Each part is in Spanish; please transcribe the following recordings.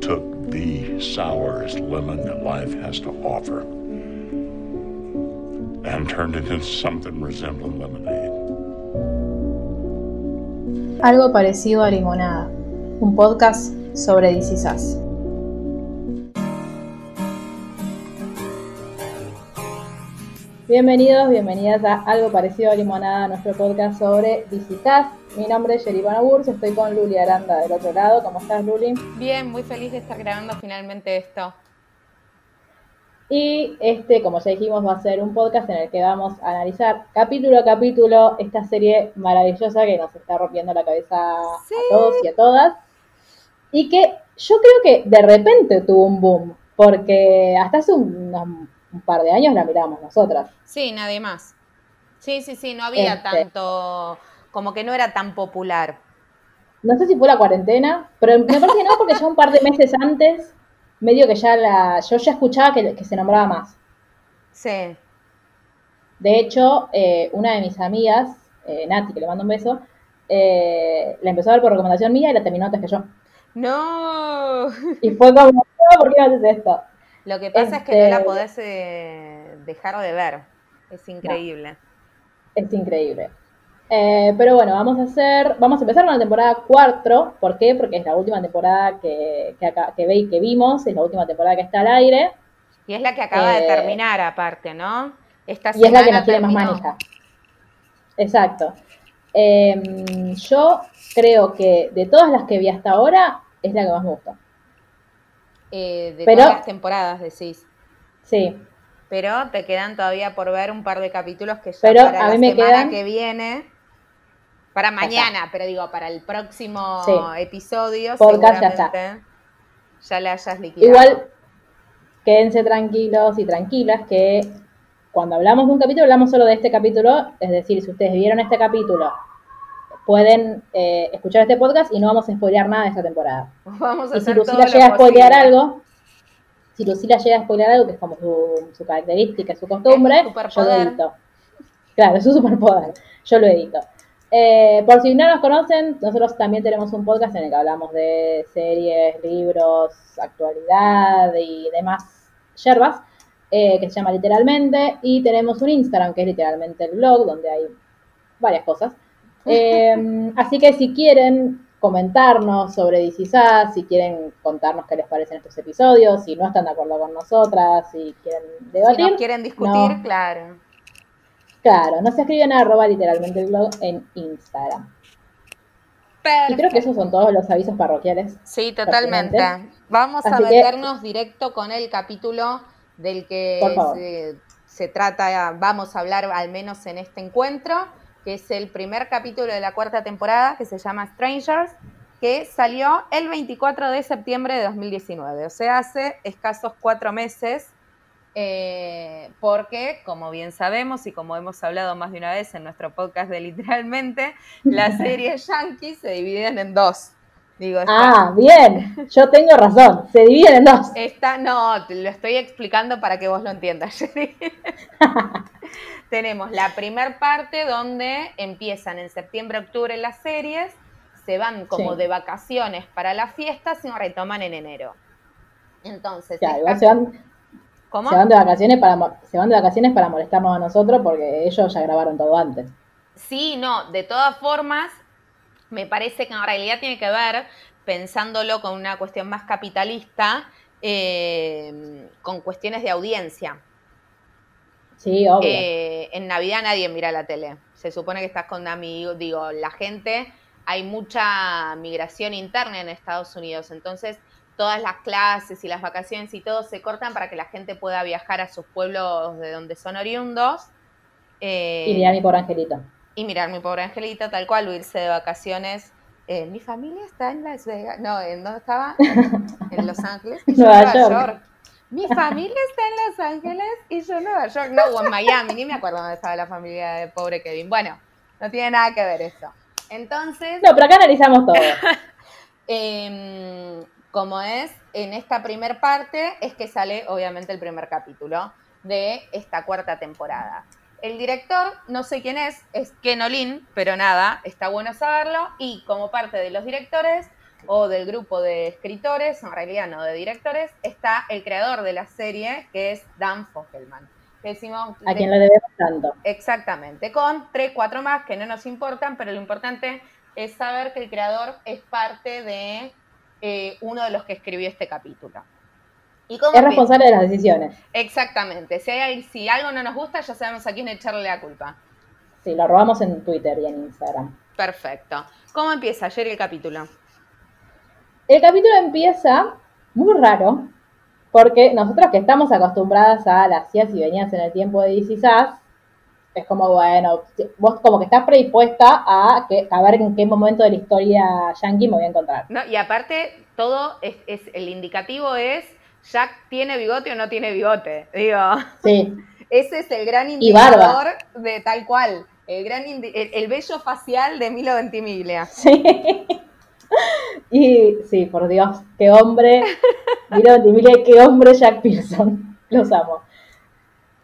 took the sourest lemon that life has to offer and turned it into something resembling lemonade. Algo parecido a Limonada, un podcast sobre DC Bienvenidos, bienvenidas a Algo parecido a Limonada, nuestro podcast sobre Sass. Mi nombre es Yeribana Burs, estoy con Luli Aranda del otro lado. ¿Cómo estás, Luli? Bien, muy feliz de estar grabando finalmente esto. Y este, como ya dijimos, va a ser un podcast en el que vamos a analizar capítulo a capítulo esta serie maravillosa que nos está rompiendo la cabeza a todos y a todas. Y que yo creo que de repente tuvo un boom, porque hasta hace un, un par de años la mirábamos nosotras. Sí, nadie más. Sí, sí, sí, no había Este. tanto, como que no era tan popular. No sé si fue la cuarentena, pero me parece que no, porque ya un par de meses antes, medio que ya la, yo ya escuchaba que, que se nombraba más. Sí. De hecho, eh, una de mis amigas, eh, Nati, que le mando un beso, eh, la empezó a ver por recomendación mía y la terminó antes que yo. No. Y fue como, no, ¿por qué no haces esto? Lo que pasa es que no la Este- podés eh, dejar de ver. Es increíble. Es increíble. Eh, pero bueno, vamos a hacer, vamos a empezar con la temporada 4. ¿Por qué? Porque es la última temporada que, que, acá- que, ve- que vimos, es la última temporada que está al aire. Y es la que acaba de Eh, terminar aparte, ¿no? Esta Y es la que nos tiene más manija. Exacto. Em, yo creo que de todas las que vi hasta ahora, es la que más me gustó. Eh, de Pero- todas las temporadas, decís. Sí, Pero te quedan todavía por ver un par de capítulos que ya Pero para a la mí me semana quedan- que viene, para mañana, pero digo, para el próximo Sí. episodio, Podcast ya está. ya le hayas liquidado. igual quédense tranquilos y tranquilas que cuando hablamos de un capítulo, hablamos solo de este capítulo. Es decir, si ustedes vieron este capítulo, pueden eh, escuchar este podcast y no vamos a spoilear nada de esta temporada. Vamos a Y si hacer Lucila llega a spoilear algo, si Lucila llega a spoilear algo, que es como su, su característica, su costumbre, yo lo edito. Claro, es su superpoder, yo lo edito. Eh, por si no nos conocen, nosotros también tenemos un podcast en el que hablamos de series, libros, actualidad y demás yerbas, eh, que se llama literalmente, y tenemos un Instagram que es literalmente el blog, donde hay varias cosas. Eh, así que si quieren comentarnos sobre DC Sass, si quieren contarnos qué les parecen estos episodios, si no están de acuerdo con nosotras, si quieren Si debatir, nos quieren discutir, no. claro. claro, nos escriben a arroba literalmente el blog en Instagram. Y creo que esos son todos los avisos parroquiales. Sí, totalmente. Vamos a que- meternos directo con el capítulo del que se trata, vamos a hablar al menos en este encuentro, que es el primer capítulo de la cuarta temporada, que se llama Strangers, que salió el 24 de septiembre de 2019, o sea, hace escasos cuatro meses, eh, porque, como bien sabemos y como hemos hablado más de una vez en nuestro podcast de literalmente, las series yankees se dividen en dos. Digo, está- Ah, bien, yo tengo razón, se dividen en dos. Está, no, te lo estoy explicando para que vos lo entiendas. Tenemos la primer parte donde empiezan en septiembre, octubre las series, se van como Sí. de vacaciones para las fiestas y retoman en enero. Entonces, Claro, esta- igual se van, ¿cómo? se van de vacaciones para se van de vacaciones para molestarnos a nosotros porque ellos ya grabaron todo antes. Sí, no, de todas formas, me parece que en realidad tiene que ver, pensándolo con una cuestión más capitalista, eh, con cuestiones de audiencia. Sí, obvio. Eh, en Navidad nadie mira la tele. Se supone que estás con amigos, digo, la gente, hay mucha migración interna en Estados Unidos, entonces todas las clases y las vacaciones y todo se cortan para que la gente pueda viajar a sus pueblos de donde son oriundos. eh, y mirá mi pobre angelito. y mirar mi pobre angelita, tal cual, o irse de vacaciones. Eh, mi familia está en Las Vegas. No, ¿en dónde estaba? En Los Ángeles. Y Nueva York. York. Mi familia está en Los Ángeles y yo en Nueva York. No, o en Miami, ni me acuerdo dónde estaba la familia de pobre Kevin. Bueno, no tiene nada que ver eso. Entonces, No, pero acá analizamos todo. Em, como es, en esta primer parte es que sale obviamente el primer capítulo de esta cuarta temporada. El director, no sé quién es, es Ken Olin, pero nada, está bueno saberlo. Y como parte de los directores, o del grupo de escritores, en realidad no de directores, está el creador de la serie, que es Dan Fogelman. Que decimos, A quien le debemos tanto. Exactamente, con tres, cuatro más que no nos importan, pero lo importante es saber que el creador es parte de eh, uno de los que escribió este capítulo. ¿Y cómo Es responsable de las decisiones. Exactamente, si, hay, si algo no nos gusta, ya sabemos a quién echarle la culpa. Sí, lo robamos en Twitter y en Instagram. Perfecto. ¿Cómo empieza ayer el capítulo? El capítulo empieza muy raro, porque nosotros que estamos acostumbradas a las idas y venidas en el tiempo de DC Sass, es como, bueno, vos como que estás predispuesta a, que, a ver en qué momento de la historia yankee me voy a encontrar. No, y aparte, todo es, es- el indicativo es Jack tiene bigote o no tiene bigote. Digo, Sí, ese es el gran indicador de tal cual. El gran el, el vello facial de Milo Ventimiglia. sí. Y sí, por Dios, qué hombre. Mira, mira qué hombre Jack Pearson. Los amo.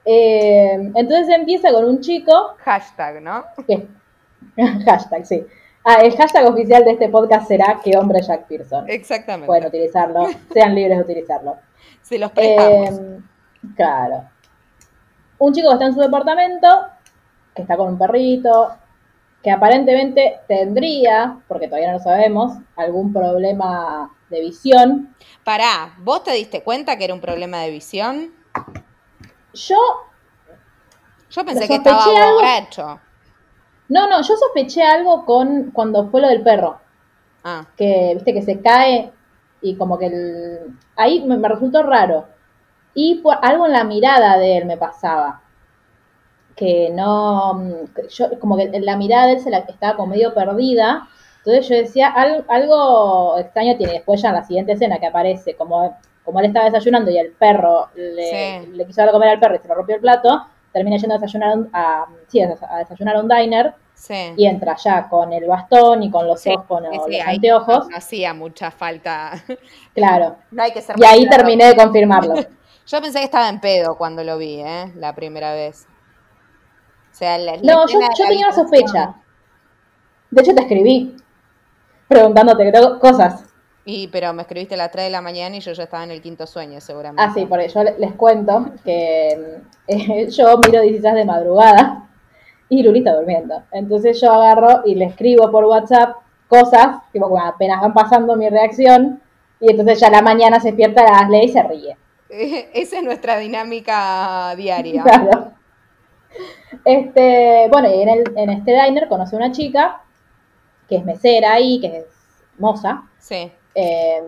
Eh, entonces empieza con un chico Hashtag, ¿no? que hashtag, sí. Ah, el hashtag oficial de este podcast será que hombre Jack Pearson. Exactamente. Pueden utilizarlo, sean libres de utilizarlo. Se los prestamos. Eh, claro. Un chico que está en su departamento, que está con un perrito, que aparentemente tendría, porque todavía no lo sabemos, algún problema de visión. Pará, ¿vos te diste cuenta que era un problema de visión? Yo, Yo pensé que estaba algo. borracho. no, no, yo sospeché algo con cuando fue lo del perro. Ah, que viste que se cae y como que el... ahí me, me resultó raro y por algo en la mirada de él me pasaba que no mm, yo como que la mirada de él se la estaba como medio perdida entonces yo decía "Al- algo extraño tiene después ya en la siguiente escena que aparece como como él estaba desayunando y el perro le, Sí. le quiso dar a comer al perro y se le rompió el plato termina yendo a desayunar a, sí, a desayunar a un diner sí. y entra ya con el bastón y con los ojos, con sí, los anteojos, hacía mucha falta. claro. No hay que ser Y ahí claro. terminé de confirmarlo. Yo pensé que estaba en pedo cuando lo vi, ¿eh? La primera vez. O sea, la, la No, yo, yo tenía una sospecha. De hecho, te escribí preguntándote cosas. Y, pero me escribiste a las 3 de la mañana y yo ya estaba en el quinto sueño, seguramente. Ah, sí, por eso le- les cuento que eh, yo miro 16 de madrugada y Luli está durmiendo. Entonces yo agarro y le escribo por WhatsApp cosas, tipo, bueno, apenas van pasando mi reacción, y entonces ya la mañana se despierta, las lee y se ríe. Esa es nuestra dinámica diaria. Claro. Este, bueno, y en, el, en este diner conoce a una chica que es mesera ahí, que es moza, Sí. eh,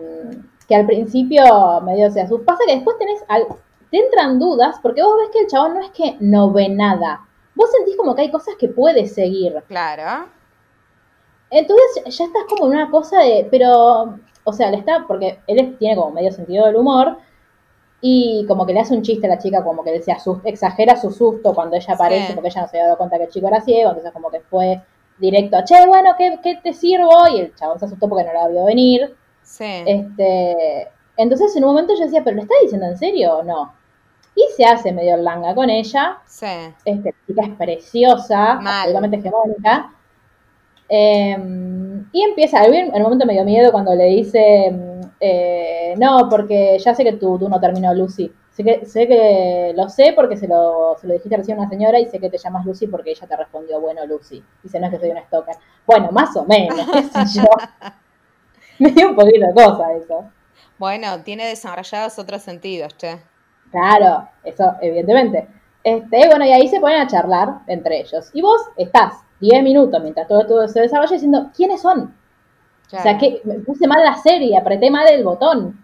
que al principio medio se asusta. Pasa que después tenés al, te entran dudas, porque vos ves que el chabón no es que no ve nada. Vos sentís como que hay cosas que puede seguir. Claro. Entonces ya estás como en una cosa de, pero, o sea, le está, porque él tiene como medio sentido del humor y como que le hace un chiste a la chica, como que se asusta, exagera su susto cuando ella aparece, Sí. porque ella no se había dado cuenta que el chico era ciego, entonces como que fue directo, che, bueno, ¿qué, qué te sirvo? Y el chabón se asustó porque no la vio venir. Sí. Este, entonces en un momento yo decía, ¿pero lo está diciendo en serio o no? Y se hace medio langa con ella, Sí. este, la chica es preciosa, absolutamente hegemónica. Eh, y empieza, a en un momento me dio miedo cuando le dice, mm, eh, no, porque ya sé que tú, tú no terminó Lucy. Sé que, sé que lo sé porque se lo, se lo dijiste recién a una señora y sé que te llamas Lucy porque ella te respondió, bueno, Lucy. Dice, no es que soy una stalker. Bueno, más o menos, qué sé yo. me dio un poquito de cosa eso. Bueno, tiene desarrollados otros sentidos, che. Claro, eso evidentemente. Este, bueno, y ahí se ponen a charlar entre ellos. Y vos estás 10 minutos mientras todo, todo se desarrolla diciendo, ¿quiénes son? O sea, Claro. que me puse mal la serie, apreté mal el botón.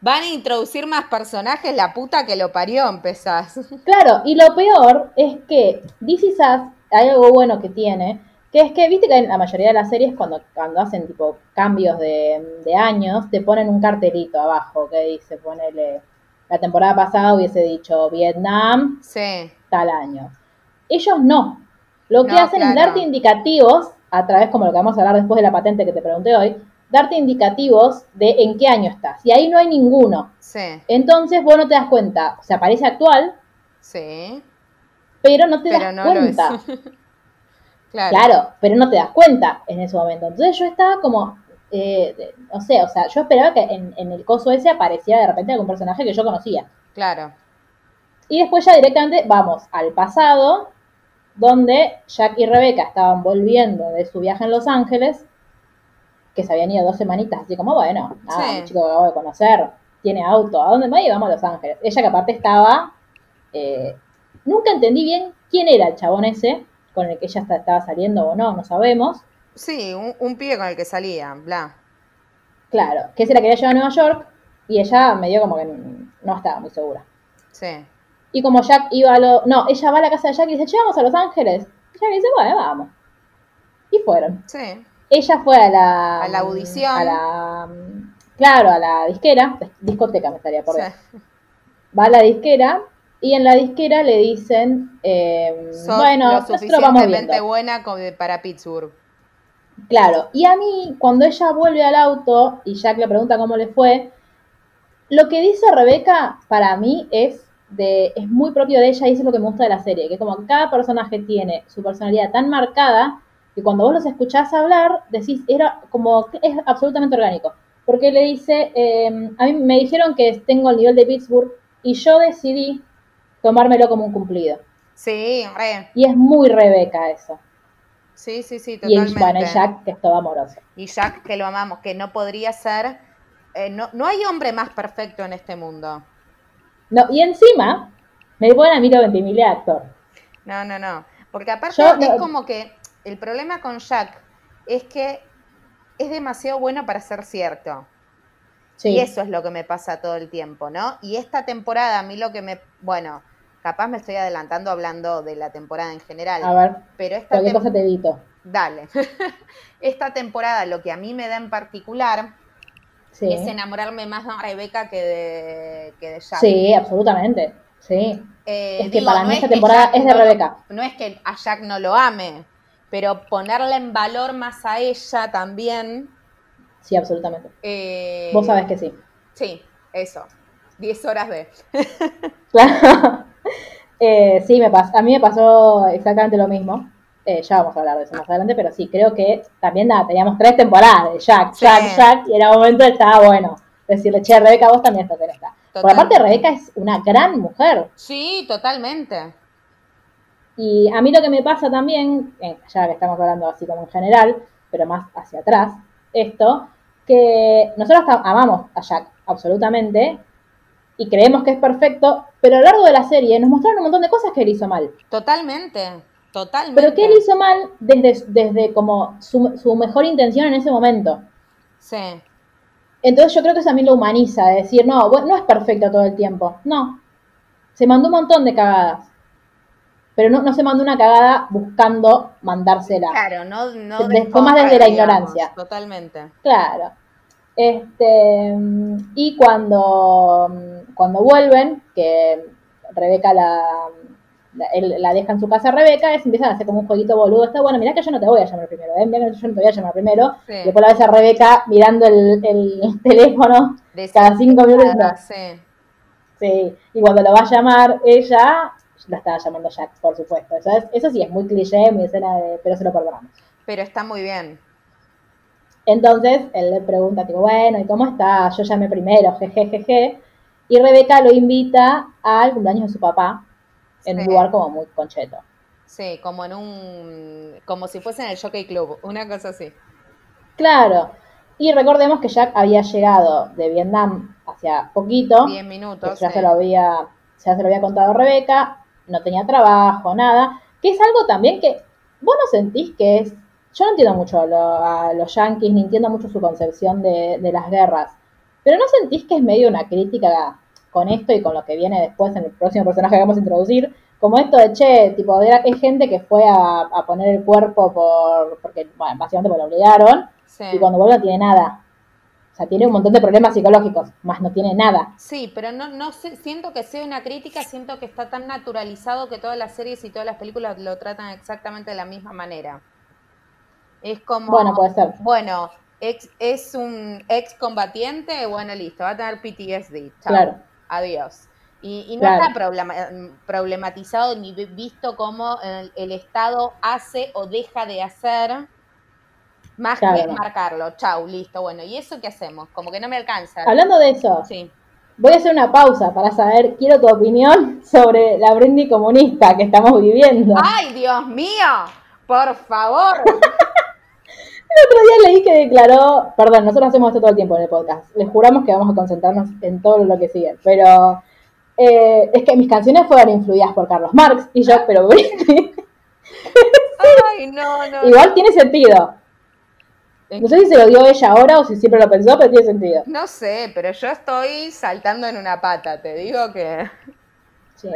Van a introducir más personajes, la puta que lo parió, empezás. Claro, y lo peor es que DC Sass, hay algo bueno que tiene, que es que, viste que en la mayoría de las series cuando, cuando hacen tipo cambios de, de años, te ponen un cartelito abajo que dice, ponele, la temporada pasada hubiese dicho Vietnam, Sí. tal año. Ellos no. Lo que No, hacen es claro. darte indicativos, a través como lo que vamos a hablar después de la patente que te pregunté hoy, darte indicativos de en qué año estás. Y ahí no hay ninguno. Sí. Entonces vos no te das cuenta. O sea, parece actual, Sí. pero no te Pero das no cuenta. claro. Claro, pero no te das cuenta en ese momento. Entonces yo estaba como, eh, no sé, o sea, yo esperaba que en, en el coso ese apareciera de repente algún personaje que yo conocía. Claro. Y después ya directamente vamos al pasado, donde Jack y Rebeca estaban volviendo de su viaje en Los Ángeles, que se habían ido dos semanitas, así como, bueno, nada, Sí. un chico que acabo de conocer, tiene auto, ¿a dónde va? Y vamos a Los Ángeles. Ella que aparte estaba, eh, nunca entendí bien quién era el chabón ese, con el que ella estaba saliendo o no, no sabemos. Sí, un, un pibe con el que salía, bla. Claro, que se la quería llevar a Nueva York, y ella medio como que no estaba muy segura. Sí. Y como Jack iba a lo... No, ella va a la casa de Jack y dice, che, vamos a Los Ángeles. Y Jack dice, bueno, vamos. Y fueron. Sí. Ella fue a la... A la audición. A la... Claro, a la disquera. Discoteca me estaría por Sí. ver. Va a la disquera y en la disquera le dicen, eh, bueno, lo nosotros vamos suficientemente viendo. buena como para Pittsburgh. Claro, y a mí, cuando ella vuelve al auto y Jack le pregunta cómo le fue, lo que dice Rebeca para mí es de es muy propio de ella y eso es lo que me gusta de la serie, que como cada personaje tiene su personalidad tan marcada que cuando vos los escuchás hablar, decís, era como es absolutamente orgánico. Porque le dice, eh, a mí me dijeron que tengo el nivel de Pittsburgh y yo decidí tomármelo como un cumplido. Sí, re. Y es muy Rebeca eso. Sí, sí, sí, Y, totalmente. bueno, y Jack, que es todo amoroso. Y Jack, que lo amamos, que no podría ser. eh, no, no hay hombre más perfecto en este mundo. No, y encima, me ponen a mí lo Ventimiglia de actor. No, no, no. Porque aparte Yo es no- como que el problema con Jack es que es demasiado bueno para ser cierto. Sí. Y eso es lo que me pasa todo el tiempo, ¿no? Y esta temporada, a mí lo que me. Bueno, capaz me estoy adelantando hablando de la temporada en general. A ver, pero esta cosa te edito. Dale. esta temporada, lo que a mí me da en particular Sí. es enamorarme más de Rebeca que de, que de Jack. Sí, absolutamente. Sí. Eh, Es que digo, para no mí esta que temporada Jack es de no- Rebeca. No es que a Jack no lo ame, pero ponerla en valor más a ella también. Sí, absolutamente. eh, Vos sabés que sí. Sí, eso. 10 horas de. Claro. Eh, sí, me pas- a mí me pasó exactamente lo mismo. Eh, ya vamos a hablar de eso más adelante, pero sí, creo que también nada, teníamos tres temporadas de Jack, Sí. Jack, Jack, y en un momento estaba bueno decirle, che, Rebeca, vos también estás en esta. Por aparte. Rebeca es una gran mujer. Sí, totalmente. Y a mí lo que me pasa también, eh, ya que estamos hablando así como en general, pero más hacia atrás, esto, que nosotros amamos a Jack, absolutamente, y creemos que es perfecto, pero a lo largo de la serie nos mostraron un montón de cosas que él hizo mal. Totalmente. Totalmente. Pero que él hizo mal desde, desde como su, su mejor intención en ese momento. Sí. Entonces yo creo que eso también lo humaniza, de decir, no, bueno, no es perfecto todo el tiempo. No. Se mandó un montón de cagadas. Pero no, no se mandó una cagada buscando mandársela. Claro, no, no de más desde la digamos, ignorancia. Totalmente. Claro. Este, y cuando, cuando vuelven, que Rebeca la, él la deja en su casa a Rebeca, es, empiezan a hacer como un jueguito boludo. Está bueno, mirá que yo no te voy a llamar primero, ¿eh? mirá que yo no te voy a llamar primero. Sí. Y después la ves a Rebeca mirando el, el teléfono cada cinco minutos. Sí. Sí, y cuando lo va a llamar ella, la estaba llamando Jack, por supuesto. Eso, es- eso sí es muy cliché, muy escena de, pero se lo perdonamos. Pero está muy bien. Entonces él le pregunta, tipo, bueno, ¿y cómo está? Yo llamé primero, jejejeje. Y Rebeca lo invita al cumpleaños de su papá, en Sí. un lugar como muy concheto. Sí, como en un. como si fuese en el Jockey Club, una cosa así. Claro. Y recordemos que Jack había llegado de Vietnam hacia poquito. 10 que minutos. ya sí. se lo había, ya se lo había contado Rebeca, no tenía trabajo, nada, que es algo también que vos no sentís que es, yo no entiendo mucho a, lo- a los yanquis, ni entiendo mucho su concepción de, de las guerras, pero no sentís que es medio una crítica con esto y con lo que viene después en el próximo personaje que vamos a introducir, como esto de, che, tipo, era- es gente que fue a, a poner el cuerpo por, porque, bueno, básicamente porque lo obligaron, Sí. y cuando vuelve no tiene nada. O sea, tiene un montón de problemas psicológicos, más no tiene nada. Sí, pero no, no sé, siento que sea una crítica, siento que está tan naturalizado que todas las series y todas las películas lo tratan exactamente de la misma manera. Es como, Bueno, puede ser. bueno, ex- es un ex combatiente, bueno, listo, va a tener PTSD. chao, Claro. Adiós. Y, y no Claro. está problema- problematizado ni vi- visto cómo el, el Estado hace o deja de hacer Más Claro, que marcarlo. Chau, listo. Bueno, ¿y eso qué hacemos? Como que no me alcanza. Hablando de eso, Sí. voy a hacer una pausa para saber, quiero tu opinión sobre la Brindy comunista que estamos viviendo. ¡Ay, Dios mío! Por favor. El otro día leí que declaró, perdón, nosotros hacemos esto todo el tiempo en el podcast, les juramos que vamos a concentrarnos en todo lo que sigue, pero eh, es que mis canciones fueron influidas por Carlos Marx y yo, pero Britney, Ay, no, no. igual tiene sentido. No sé si se lo dio ella ahora o si siempre lo pensó, pero tiene sentido. No sé, pero yo estoy saltando en una pata. Te digo que Sí.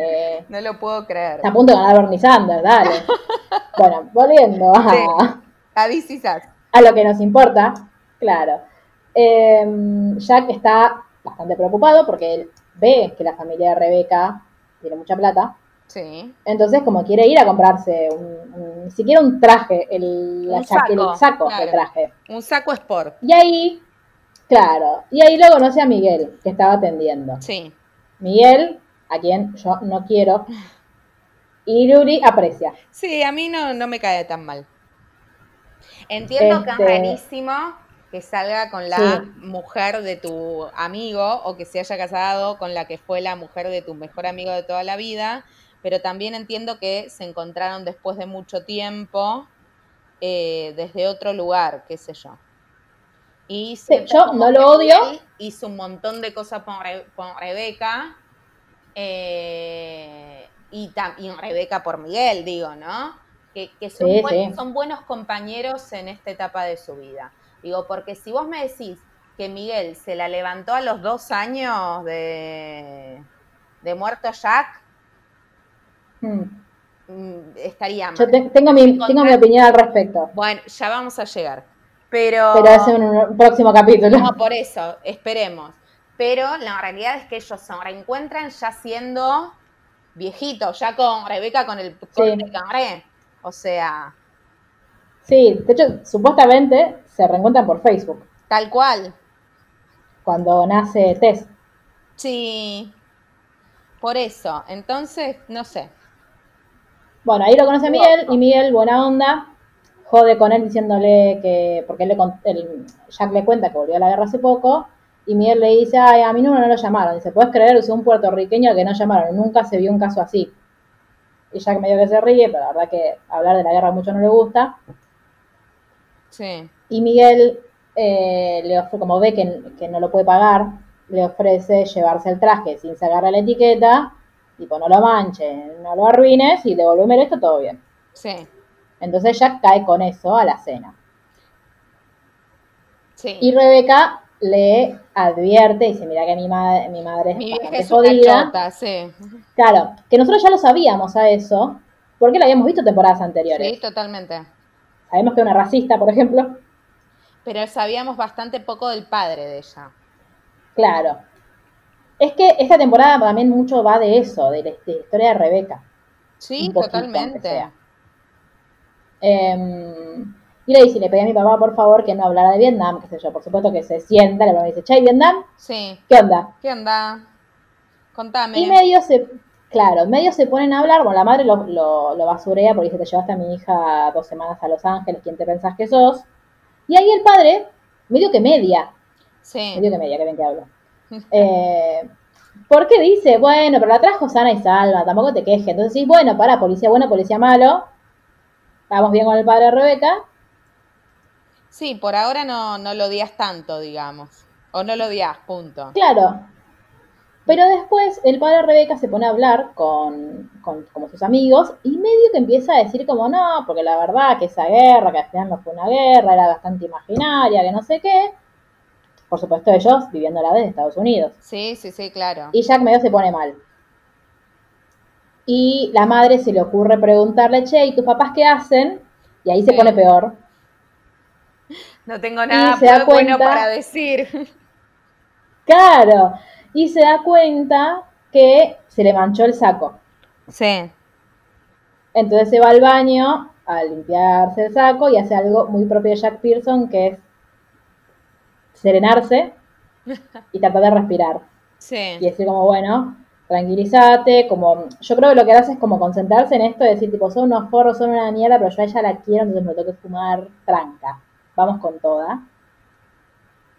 no lo puedo creer. Está a punto de ganar Bernie Sanders, dale. Bueno, volviendo a, Sí. A Is Us. A lo que nos importa, claro. Eh, Jack está bastante preocupado porque él ve que la familia de Rebeca tiene mucha plata. Sí. Entonces, como quiere ir a comprarse un, un- ni siquiera un traje, el, Un saco, el saco claro. del traje. Un saco sport. Y ahí, claro, y ahí lo conoce a Miguel, que estaba atendiendo. Sí. Miguel, a quien yo no quiero, y Luri aprecia. Sí, a mí no, no me cae tan mal. Entiendo que es Este- rarísimo que salga con la Sí. mujer de tu amigo o que se haya casado con la que fue la mujer de tu mejor amigo de toda la vida, pero también entiendo que se encontraron después de mucho tiempo eh, desde otro lugar, qué sé yo. Y siento yo no lo odio. Hizo un montón de cosas con, Re- con Rebeca. eh, y, y Rebeca por Miguel, digo, ¿no? Que, que son, Sí, buen- sí. son buenos compañeros en esta etapa de su vida. Digo, porque si vos me decís que Miguel se la levantó a los dos años de, de muerto Jack, Hmm. mm, estaría mal. Yo te- tengo, mi, tengo mi opinión al respecto, Bueno, ya vamos a llegar. Pero, pero es en un próximo capítulo. no, por eso, esperemos. Pero la realidad es que ellos se reencuentran ya siendo viejitos, ya con Rebeca con el de carré. O sea, Sí, de hecho, supuestamente se reencuentran por Facebook, tal cual. cuando nace Tess. Sí. Por eso. Entonces, no sé. Bueno, ahí lo conoce Miguel y Miguel, buena onda, jode con él diciéndole que, porque él le, él- Jack le cuenta que volvió a la guerra hace poco, y Miguel le dice, ay, a mi número no lo llamaron. Dice, ¿puedes creer? Es un puertorriqueño que no llamaron, nunca se vio un caso así. Y Jack medio que se ríe, pero la verdad que hablar de la guerra mucho no le gusta. Sí. Y Miguel, eh, le ofre- como ve que, que no lo puede pagar, le ofrece llevarse el traje sin sacarle la etiqueta, tipo, no lo manches, no lo arruines y devolveme esto, todo bien. Sí. Entonces Jack cae con eso a la cena. Sí. Y Rebeca le advierte, dice, mira que mi, madre mi madre es Mi vieja es una jodida. chota, sí. Claro, que nosotros ya lo sabíamos a eso, porque lo habíamos visto temporadas anteriores. Sí, totalmente. Sabemos que es una racista, por ejemplo. Pero sabíamos bastante poco del padre de ella. Claro. Es que esta temporada también mucho va de eso, de la, de la historia de Rebeca. Sí, poquito, totalmente. sea. Y le dice, le pedí a mi papá, por favor, que no hablara de Vietnam, qué sé yo. Por supuesto que se sienta, le dice, che, ¿Vietnam? Sí. ¿Qué onda? ¿Qué onda? Contame. Y medio se, claro, medio se ponen a hablar, bueno, la madre lo, lo, lo basurea porque dice, te llevaste a mi hija dos semanas a Los Ángeles, ¿quién te pensás que sos? Y ahí el padre, medio que media, Sí. medio que media, que bien que hablo. Eh, porque dice, bueno, pero la trajo sana y salva, tampoco te quejes. Entonces sí, bueno, para, policía bueno, policía malo. Vamos bien con el padre de Rebeca. Sí, por ahora no, no lo odias tanto, digamos. O no lo odias, punto. Claro. Pero después el padre de Rebeca se pone a hablar con, con sus amigos y medio que empieza a decir como no, porque la verdad que esa guerra, que al final no fue una guerra, era bastante imaginaria, que no sé qué. Por supuesto ellos viviéndola desde Estados Unidos. Sí, sí, sí, claro. Y Jack medio se pone mal. Y la madre se le ocurre preguntarle, che, ¿y tus papás qué hacen? Y ahí se pone peor. No tengo nada se da bu- bueno para decir. Claro. Y se da cuenta que se le manchó el saco. Sí. Entonces se va al baño a limpiarse el saco y hace algo muy propio de Jack Pearson, que es serenarse y tratar de respirar. Y Sí. decir como, bueno, tranquilízate, como, yo creo que lo que hace es como concentrarse en esto, de decir tipo, son unos forros, son una mierda, pero yo a ella la quiero, entonces me tengo que fumar tranca. Vamos con toda.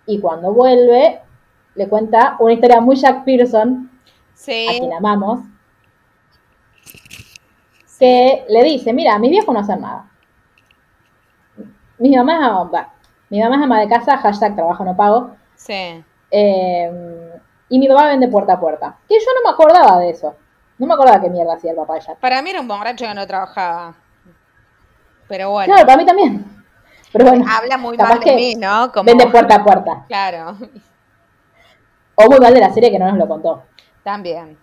Y cuando vuelve, le cuenta una historia muy Jack Pearson, Sí. a quien amamos, que le dice, mira, mis viejos no hacen nada. Mi mamá es ama, mi mamá es ama de casa, hashtag trabajo no pago, Sí. eh, y mi papá vende puerta a puerta. Que yo no me acordaba de eso. No me acordaba qué mierda hacía el papá de Jack. Para mí era un borracho que no trabajaba. Pero bueno, Claro, para mí también. Pero bueno, habla muy mal de mí, ¿no? Como... vende puerta a puerta. Claro, O muy mal de la serie que no nos lo contó. también.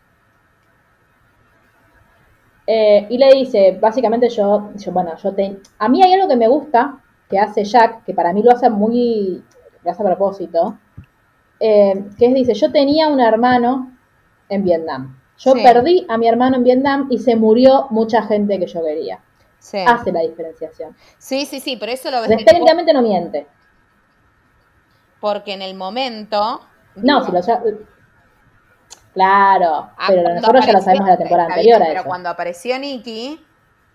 Eh, y le dice, básicamente yo, yo bueno, yo te... A mí hay algo que me gusta que hace Jack, que para mí lo hace muy, lo hace a propósito, eh, que es, dice, yo tenía un hermano en Vietnam. Yo Sí. perdí a mi hermano en Vietnam y se murió mucha gente que yo quería. Sí. Hace la diferenciación. sí, sí, sí, pero eso lo ves técnicamente no miente. porque en el momento... No, si lo ya- Claro, ah, pero nosotros ya lo sabemos de la temporada anterior bien, a Pero eso. cuando apareció Nicky,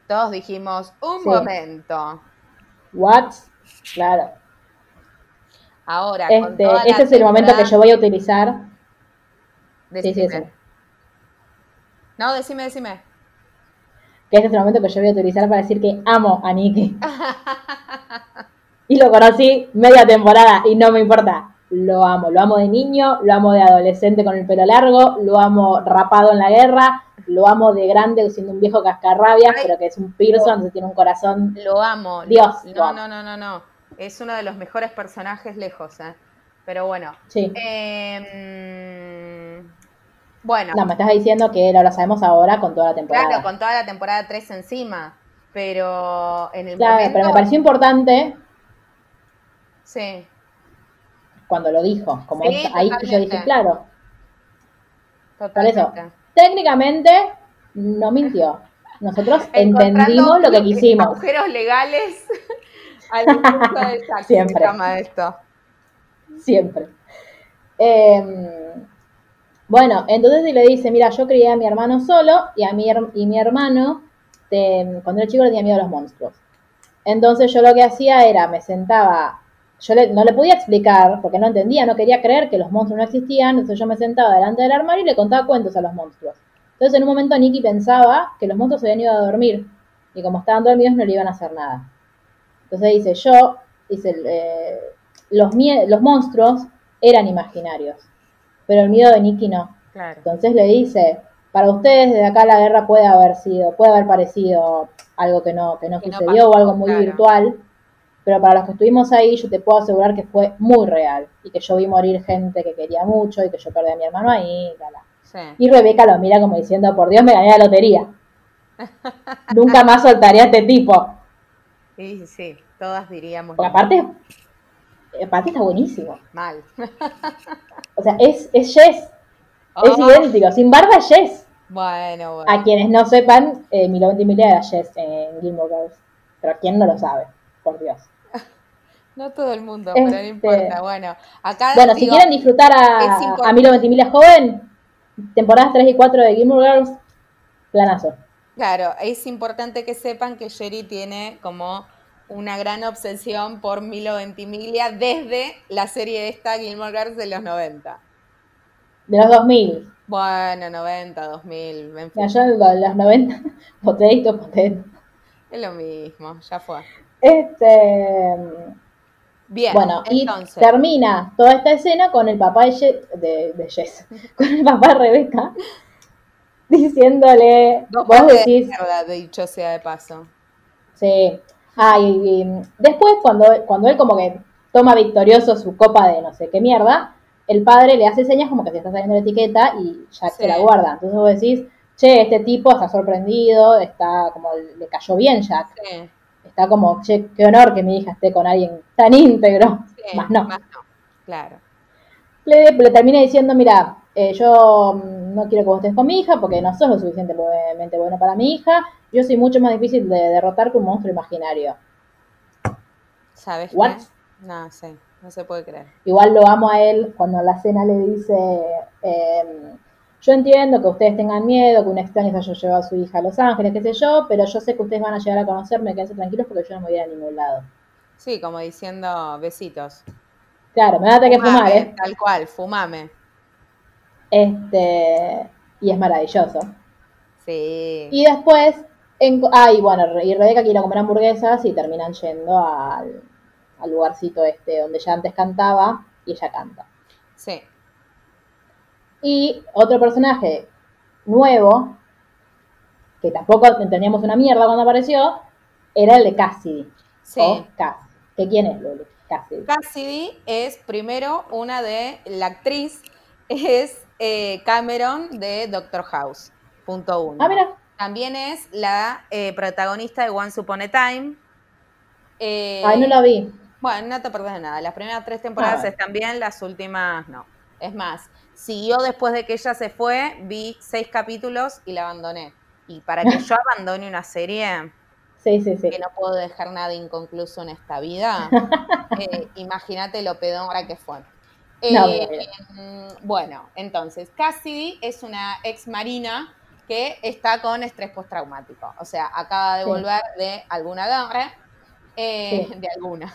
todos dijimos, un Sí. momento. What? Claro. Ahora, con Este, la este es el momento que yo voy a utilizar. Sí, sí, sí. No, decime, decime. Que este es el momento que yo voy a utilizar para decir que amo a Nicky. Y lo conocí media temporada y no me importa. Lo amo. Lo amo de niño, lo amo de adolescente con el pelo largo, lo amo rapado en la guerra, lo amo de grande siendo un viejo cascarrabias, Ay. pero que es un Pearson, entonces tiene un corazón. Lo amo. Dios, No, amo. no, no, no, no. Es uno de los mejores personajes lejos, ¿eh? Pero bueno. Sí. Em, bueno, No, me estás diciendo que lo sabemos ahora con toda la temporada. claro, con toda la temporada 3 encima. Pero en el Claro, momento. pero me pareció importante Sí, cuando lo dijo. Como Sí, es- ahí yo totalmente. dije, claro, por eso. totalmente. Técnicamente no mintió. Nosotros entendimos lo que quisimos. Agujeros legales al discurso de Siempre. se llama esto. Siempre. Eh, bueno, entonces le dice, mira, yo crié a mi hermano solo y a mi, y mi hermano, te- cuando era chico le tenía miedo a los monstruos. Entonces yo lo que hacía era, me sentaba, yo le- no le podía explicar, porque no entendía, no quería creer que los monstruos no existían, entonces yo me sentaba delante del armario y le contaba cuentos a los monstruos. Entonces en un momento Nicky pensaba que los monstruos se habían ido a dormir y como estaban dormidos no le iban a hacer nada. Entonces dice, yo, dice, eh, los, los monstruos eran imaginarios, pero el miedo de Nicky no. Claro. Entonces le dice, para ustedes desde acá la guerra puede haber sido, puede haber parecido algo que no, que no Que no sucedió pasó, o algo muy claro. virtual, pero para los que estuvimos ahí yo te puedo asegurar que fue muy real y que yo vi morir gente que quería mucho y que yo perdí a mi hermano ahí, la. Sí. Y Rebeca lo mira como diciendo, por Dios me gané la lotería. Nunca más soltaría a este tipo. Sí, sí, todas diríamos Porque aparte, aparte está buenísimo. mal. O sea, es, es Jess. Es Oh, idéntico. Sin barba es Jess. bueno, bueno. A quienes no sepan, eh, Milo Ventimiglia era Jess en Gilmore Girls. Pero a quien no lo sabe, por Dios. No todo el mundo, pero no Este- importa. Bueno, acá Bueno, si quieren disfrutar a, a Milo Ventimiglia joven, temporadas 3 y 4 de Gilmore Girls, planazo. claro, es importante que sepan que Sherry tiene como una gran obsesión por Milo Ventimiglia desde la serie esta Gilmore Girls de los 90. De los 2000. Bueno, 90, 2000, en fin, yo en lo- los 90, potato, potato. es lo mismo, ya fue. Este, Bien, bueno, y entonces, termina toda esta escena con el papá de, Ye- de, de Jess, con el papá de Rebeca, diciéndole, dos vos partes de decís, mierda, dicho sea de paso. Sí. Ah, y, y después cuando, cuando él como que toma victorioso su copa de no sé qué mierda, el padre le hace señas como que se está saliendo la etiqueta y Jack Sí. se la guarda. Entonces vos decís, che, este tipo está sorprendido, está como, le cayó bien Jack. Sí, Está como, che, qué honor que mi hija esté con alguien tan íntegro. sí, Más no. Más no, claro. Le, le termina diciendo, mira, eh, yo mm, no quiero que vos estés con mi hija porque no sos lo suficientemente bueno para mi hija. Yo soy mucho más difícil de derrotar que un monstruo imaginario. ¿Sabes What? qué? No, sí, no se puede creer. Igual lo amo a él cuando en la cena le dice, em, yo entiendo que ustedes tengan miedo, que un extraño se haya llevado a su hija a Los Ángeles, qué sé yo, pero yo sé que ustedes van a llegar a conocerme, quédense tranquilos porque yo no me voy a ir a ningún lado. Sí, como diciendo besitos. Claro, me va a tener que fumar, ¿eh? Tal cual, fumame. Este, y es maravilloso. Sí. Y después, en, ah, y bueno, y Rebeca quiere comer hamburguesas y terminan yendo al, al lugarcito este donde ya antes cantaba y ella canta. Sí. Y otro personaje nuevo, que tampoco entendíamos una mierda cuando apareció, era el de Cassidy. Sí. O Cass. ¿Que quién es Luli? Cassidy. Cassidy es primero una de la actriz, es eh, Cameron de Doctor House. Punto uno. Ah, mira. También es la eh, protagonista de Once Upon a Time. Eh, Ay, no la vi. Bueno, no te perdés de nada. Las primeras tres temporadas Ah. están bien, las últimas no. Es más, siguió después de que ella se fue, vi seis capítulos y la abandoné. Y para que yo abandone una serie Sí, sí, sí. que no puedo dejar nada inconcluso en esta vida, eh, imagínate lo pedora que fue. No, Eh, mm, bueno, entonces, Cassidy es una ex marina que está con estrés postraumático. O sea, acaba de Sí. volver de alguna guerra. eh, Sí. De alguna.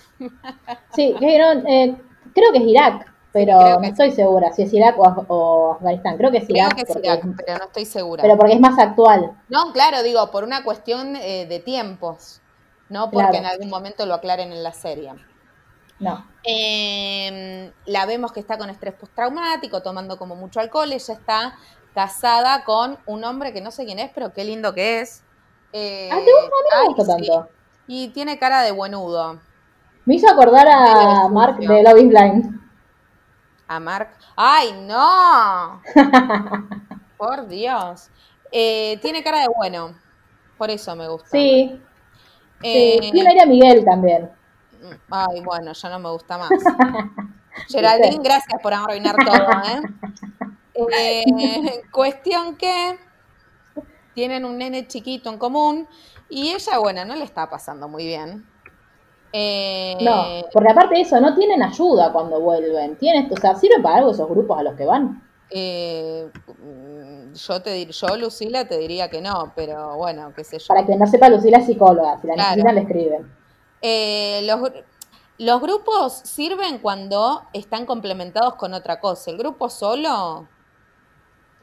Sí, no, eh, creo que es Irak, pero creo no estoy segura si es Irak o, Af- o Afganistán. Creo que es Creo Irak, que es porque, Irak, pero no estoy segura. pero porque es más actual. No, claro, digo, por una cuestión eh, de tiempos, no porque Claro. en algún momento lo aclaren en la serie. No, Eh, la vemos que está con estrés postraumático, tomando como mucho alcohol. Ella está casada con un hombre que no sé quién es, pero qué lindo que es. Eh, Ah, ¿te gusta? A mí no me ay, gusta sí. tanto. Y tiene cara de buenudo. Me hizo acordar a Mark de Love is Blind. A Mark. ¡Ay, no! Por Dios. Eh, tiene cara de bueno. Por eso me gusta. Sí, Eh, sí. Tiene aire a Miguel también. Ay, bueno, ya no me gusta más. Geraldine, gracias por arruinar todo, ¿eh? Eh, cuestión que tienen un nene chiquito en común y ella, bueno, no le está pasando muy bien. Eh, No, porque aparte de eso, no tienen ayuda cuando vuelven. Tienen, o sea, ¿sirve para algo esos grupos a los que van? eh, yo te yo, Lucila, te diría que no, pero bueno, qué sé yo. Para quien no sepa, Lucila es psicóloga. Si la Claro. necesitan, le escriben. Eh, los, los grupos sirven cuando están complementados con otra cosa. El grupo solo,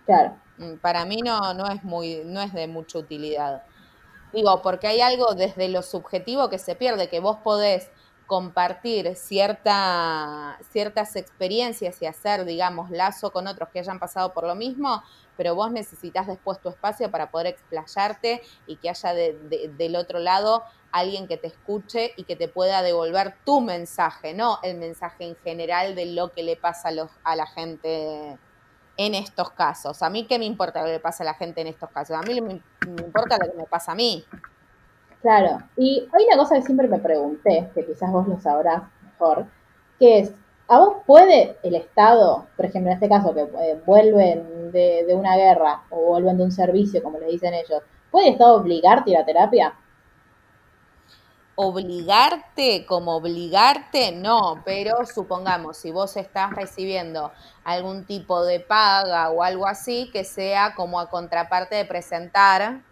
Claro. Mm, Para mí no, no es muy, no es de mucha utilidad. Digo, porque hay algo desde lo subjetivo que se pierde, que vos podés compartir cierta, ciertas experiencias y hacer, digamos, lazo con otros que hayan pasado por lo mismo, pero vos necesitas después tu espacio para poder explayarte y que haya de- de- del otro lado alguien que te escuche y que te pueda devolver tu mensaje, no el mensaje en general de lo que le pasa a, los, a la gente en estos casos. A mí, ¿qué me importa lo que le pasa a la gente en estos casos? A mí me, importa lo que me pasa a mí. Claro, y hay una cosa que siempre me pregunté, que quizás vos lo sabrás mejor, que es, ¿a vos puede el Estado, por ejemplo, en este caso, que eh, vuelven de, de una guerra o vuelven de un servicio, como le dicen ellos, ¿puede el Estado obligarte a ir a terapia? Obligarte como obligarte, no, pero supongamos, si vos estás recibiendo algún tipo de paga o algo así, que sea como a contraparte de presentar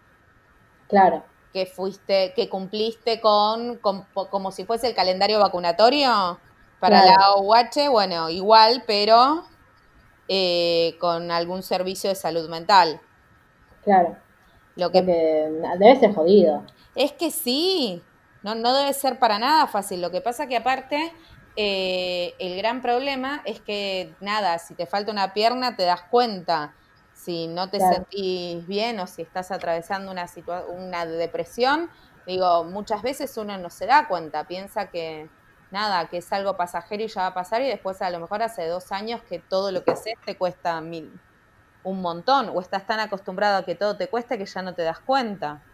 Claro, que fuiste, que cumpliste con, con- como si fuese el calendario vacunatorio para Claro. la OUH, bueno, igual, pero eh, con algún servicio de salud mental. claro, Lo que porque debe ser jodido. Es que sí, no, no debe ser para nada fácil. Lo que pasa que aparte, eh, el gran problema es que nada, si te falta una pierna te das cuenta. Si no te Claro. sentís bien o si estás atravesando una, una depresión, digo, muchas veces uno no se da cuenta, piensa que nada, que es algo pasajero y ya va a pasar y después a lo mejor hace dos años que todo lo que haces te cuesta mil, un montón o estás tan acostumbrado a que todo te cueste que ya no te das cuenta.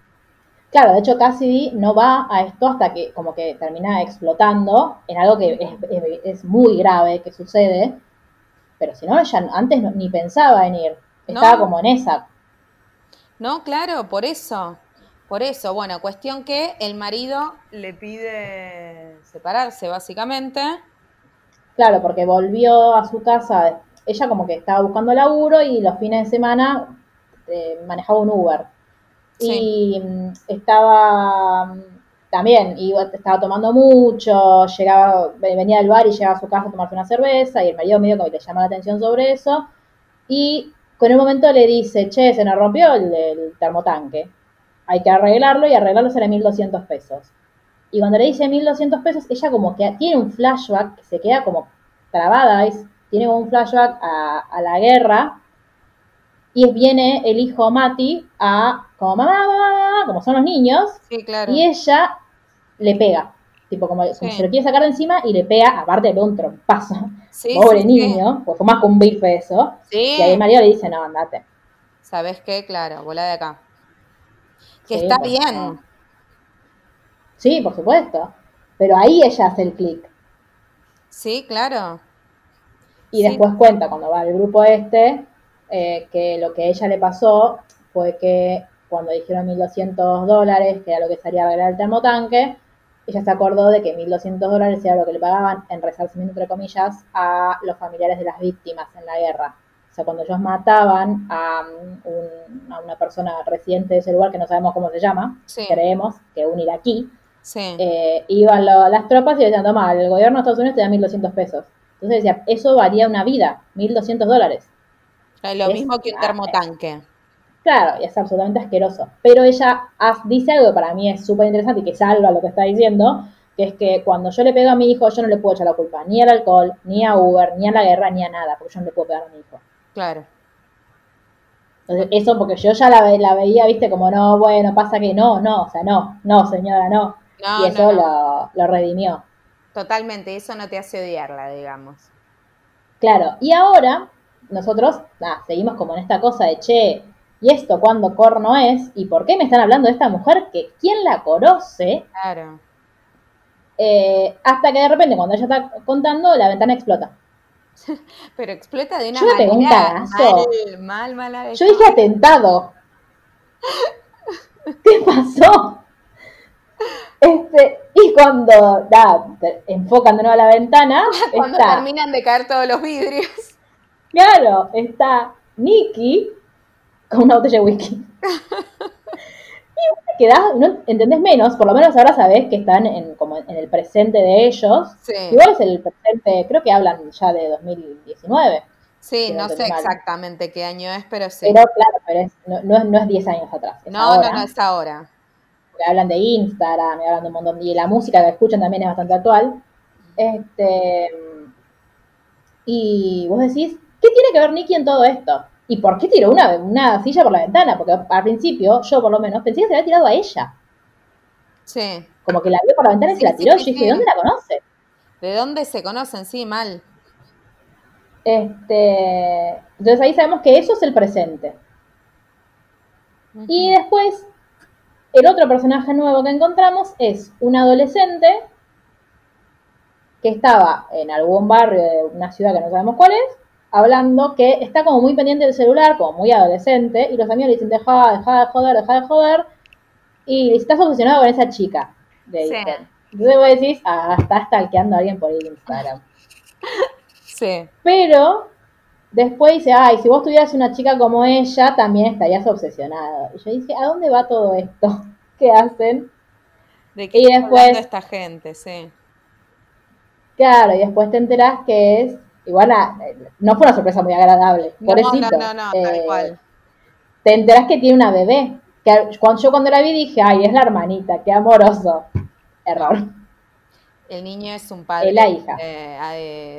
Claro, de hecho Cassidy no va a esto hasta que como que termina explotando en algo que es, es- es muy grave que sucede, pero si no, ella antes no- ni pensaba en ir, estaba No. como en esa. No, claro, por eso. Por eso, bueno, cuestión que el marido le pide separarse, básicamente. Claro, porque volvió a su casa, ella como que estaba buscando laburo y los fines de semana eh, manejaba un Uber. Y mm, estaba, mm, también iba, estaba tomando mucho, llegaba, venía del bar y llegaba a su casa a tomarse una cerveza y el marido medio que le llama la atención sobre eso. Y con un momento le dice, che, se nos rompió el, termotanque, hay que arreglarlo y arreglarlo será 1.200 pesos. Y cuando le dice 1.200 pesos, ella como que tiene un flashback, que se queda como trabada, es, tiene como un flashback a la guerra y viene el hijo Mati a como mamá, mamá, mamá, como son los niños, Sí, claro. y ella le pega, tipo como, como Sí. se lo quiere sacar de encima y le pega, aparte le pega un trompazo, Sí, pobre niño, pues fue más que un bife eso, Sí. y ahí marido le dice, no, andate. ¿Sabes qué? Claro, volá de acá. Que está bien. Sí, por supuesto, pero ahí ella hace el clic, Sí, claro. y después cuenta cuando va al grupo este, eh, que lo que a ella le pasó fue que cuando dijeron 1.200 dólares, que era lo que salía a arreglar el termotanque, ella se acordó de que 1.200 dólares era lo que le pagaban en resarcimiento, entre comillas, a los familiares de las víctimas en la guerra. O sea, cuando ellos mataban a, un- a una persona residente de ese lugar, que no sabemos cómo se llama, Sí. creemos que un iraquí, Sí. eh, iban lo- las tropas y decían, toma, el gobierno de Estados Unidos te da 1.200 pesos. Entonces decía, eso varía una vida, 1.200 dólares. Lo es- mismo que un termotanque. Claro, y es absolutamente asqueroso. Pero ella dice algo que para mí es súper interesante y que salva lo que está diciendo, que es que cuando yo le pego a mi hijo, yo no le puedo echar la culpa ni al alcohol, ni a Uber, ni a la guerra, ni a nada, porque yo no le puedo pegar a mi hijo. Claro. Entonces, eso porque yo ya la, ve- la veía, viste, como no, bueno, pasa que no, no, o sea, no, no, señora, no. No, y eso no, no. Lo, lo redimió. Totalmente, eso no te hace odiarla, digamos. Claro, y ahora nosotros seguimos como en esta cosa de, che, ¿y esto cuándo corno es? ¿Y por qué me están hablando de esta mujer que quién la conoce? Claro. Eh, hasta que de repente cuando ella está contando, la ventana explota. Pero explota de una Yo un manera cagazo. mal, mal, mal. Yo dije atentado. ¿Qué pasó? Este, y cuando da, enfocan de nuevo a la ventana, Cuando está, terminan de caer todos los vidrios. Claro, está Nicky con una botella de whisky. Y quedás, no entendés menos, por lo menos ahora sabés que están en, como en el presente de ellos. Sí. Igual es el presente, creo que hablan ya de 2019. Sí, no sé mal. exactamente qué año es, pero sí. Pero claro, pero es- no, no es, no es 10 años atrás. es no, ahora. no, no, es ahora. porque hablan de Instagram, y hablan de un montón, y la música que escuchan también es bastante actual. Este, y vos decís, ¿qué tiene que ver Nicky en todo esto? ¿Y por qué tiró una, una silla por la ventana? Porque al principio, yo por lo menos, pensé que se había tirado a ella. Sí. Como que la vio por la ventana y Sí, se la tiró. sí, yo dije. ¿de dónde la conoce? ¿De dónde se conocen? Sí, mal. Este, entonces ahí sabemos que eso es el presente. Y después, el otro personaje nuevo que encontramos es un adolescente que estaba en algún barrio de una ciudad que no sabemos cuál es, hablando que está como muy pendiente del celular, como muy adolescente, y los amigos le dicen, deja, deja de joder, deja de joder, y le estás obsesionado con esa chica, le Sí. Entonces vos decís, ah, está stalkeando a alguien por Instagram. Sí. Pero después dice, ay, si vos tuvieras una chica como ella, también estarías obsesionado. Y yo dije, ¿a dónde va todo esto? ¿Qué hacen? ¿De qué Y después- esta gente? Sí. Claro, y después te enterás que es, igual ah, no fue una sorpresa muy agradable, No, pobrecito. no, no, no, tal Eh, cual. Te enterás que tiene una bebé. Que cuando, yo cuando la vi dije, ay, es la hermanita, qué amoroso. Error. El niño es un padre. Es la hija. eh,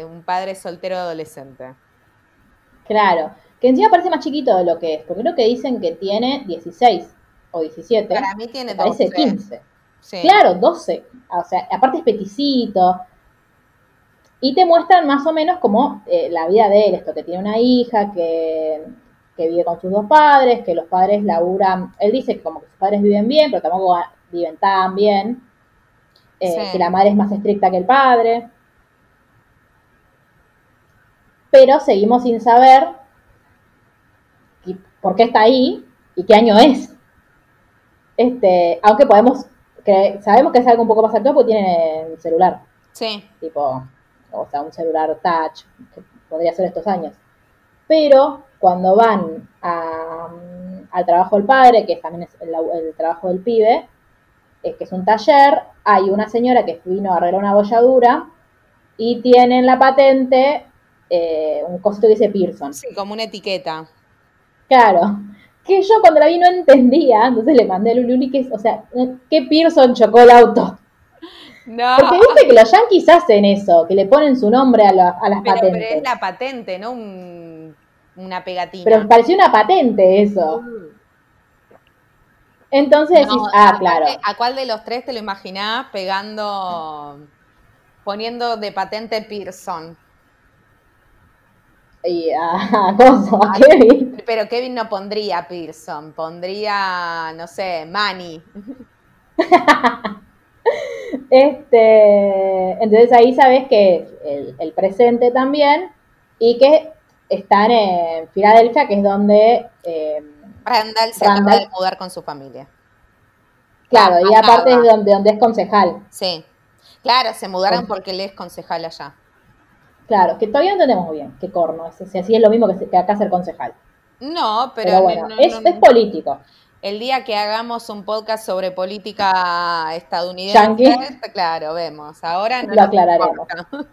eh, un padre soltero adolescente. Claro. Que encima parece más chiquito de lo que es, porque creo que dicen que tiene 16 o 17. Para mí tiene me parece 12. 15. Sí. Claro, 12. O sea, aparte es peticito. Y te muestran más o menos como eh, la vida de él, esto que tiene una hija, que, que vive con sus dos padres, que los padres laburan, él dice que como que sus padres viven bien, pero tampoco viven tan bien, eh, Sí. que la madre es más estricta que el padre. Pero seguimos sin saber por qué está ahí y qué año es. Este, aunque podemos, que sabemos que es algo un poco más actual porque tiene un celular, Sí. tipo, o sea, un celular touch, que podría ser estos años. Pero cuando van a, al trabajo del padre, que también es el, el trabajo del pibe, es que es un taller, hay una señora que vino a arreglar una bolladura y tiene en la patente eh, un cosito que dice Pearson. Sí, como una etiqueta. Claro. Que yo cuando la vi no entendía, entonces le mandé a Lululi que es, o sea, ¿qué Pearson chocó el auto? No. Porque viste que los yankees hacen eso, que le ponen su nombre a, la- a las Pero, patentes. pero es la patente, no un- una pegatina. Pero pareció una patente eso. Entonces decís, No, ah, claro. ¿A cuál de los tres te lo imaginás pegando, poniendo de patente Pearson? Y a, Coso, a Kevin. Pero Kevin no pondría Pearson, pondría, no sé, Manny. Este, entonces ahí sabes que el, el presente también y que están en Filadelfia, que es donde, eh, Randall se Randall. acaba de mudar con su familia. claro, y acaba. aparte es donde, donde es concejal. Sí. Claro, se mudaron porque él es concejal allá. Claro, que todavía no entendemos bien qué corno es, si así es lo mismo que, acá ser concejal. No, pero, Pero, bueno, no- es, no- es político. El día que hagamos un podcast sobre política estadounidense, Yankee. claro, vemos. Ahora no Lo aclararemos.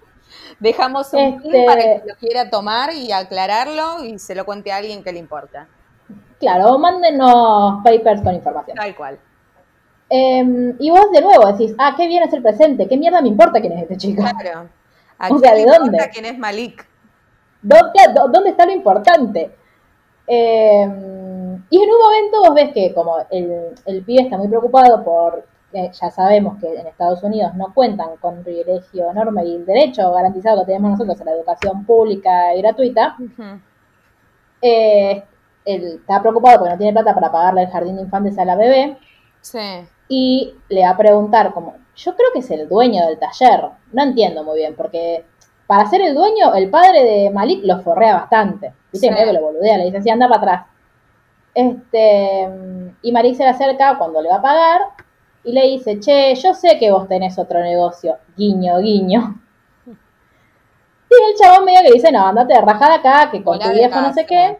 Dejamos un Este- pin para que lo quiera tomar y aclararlo y se lo cuente a alguien que le importa. Claro, mándenos papers con información. Tal cual. Eh, y vos de nuevo decís, ah, qué bien es el presente, qué mierda me importa quién es este chico. Claro. ¿A O sea, ¿de importa dónde? quién es Malik? ¿Dónde, dó- dónde está lo importante? Eh, y en un momento vos ves que como el, el pibe está muy preocupado por, eh, ya sabemos que en Estados Unidos no cuentan con privilegio enorme y el derecho garantizado que tenemos nosotros a la educación pública y gratuita, eh, él está preocupado porque no tiene plata para pagarle el jardín de infantes a la bebé Sí. y le va a preguntar como, yo creo que es el dueño del taller, no entiendo muy bien, porque para ser el dueño, el padre de Malik lo forrea bastante, viste, Sí. que lo boludea, le dice así, anda para atrás. Este, y Malik se le acerca cuando le va a pagar y le dice, che, yo sé que vos tenés otro negocio, guiño, guiño. Y el chabón medio que dice, no, andate de rajada acá, que con tu viejo no sé qué.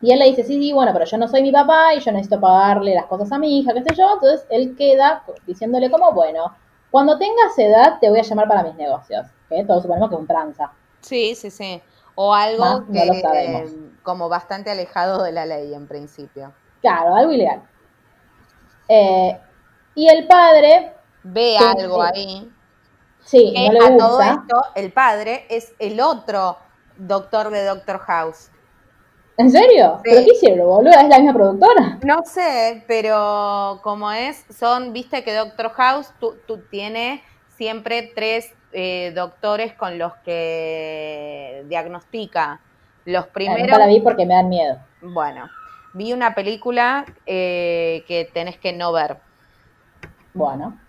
Y él le dice, sí, sí, bueno, pero yo no soy mi papá y yo necesito pagarle las cosas a mi hija, qué sé yo. Entonces él queda diciéndole como, bueno, cuando tengas edad te voy a llamar para mis negocios. Que todos suponemos que es un tranza. Sí, sí, sí. O algo Más no que lo sabemos. eh, como bastante alejado de la ley en principio. Claro, algo ilegal. Eh, y el padre, Ve algo ahí. sí, Que no le a todo esto, el padre es el otro doctor de Doctor House. ¿En serio? Sí. ¿Pero qué hicieron, boludo? ¿Es la misma productora? No sé, pero como es, son, viste que Doctor House tú, tú tiene siempre tres eh, doctores con los que diagnostica. Los Ah, primeros, nunca la vi porque me dan miedo. bueno, vi una película eh, que tenés que no ver. Bueno,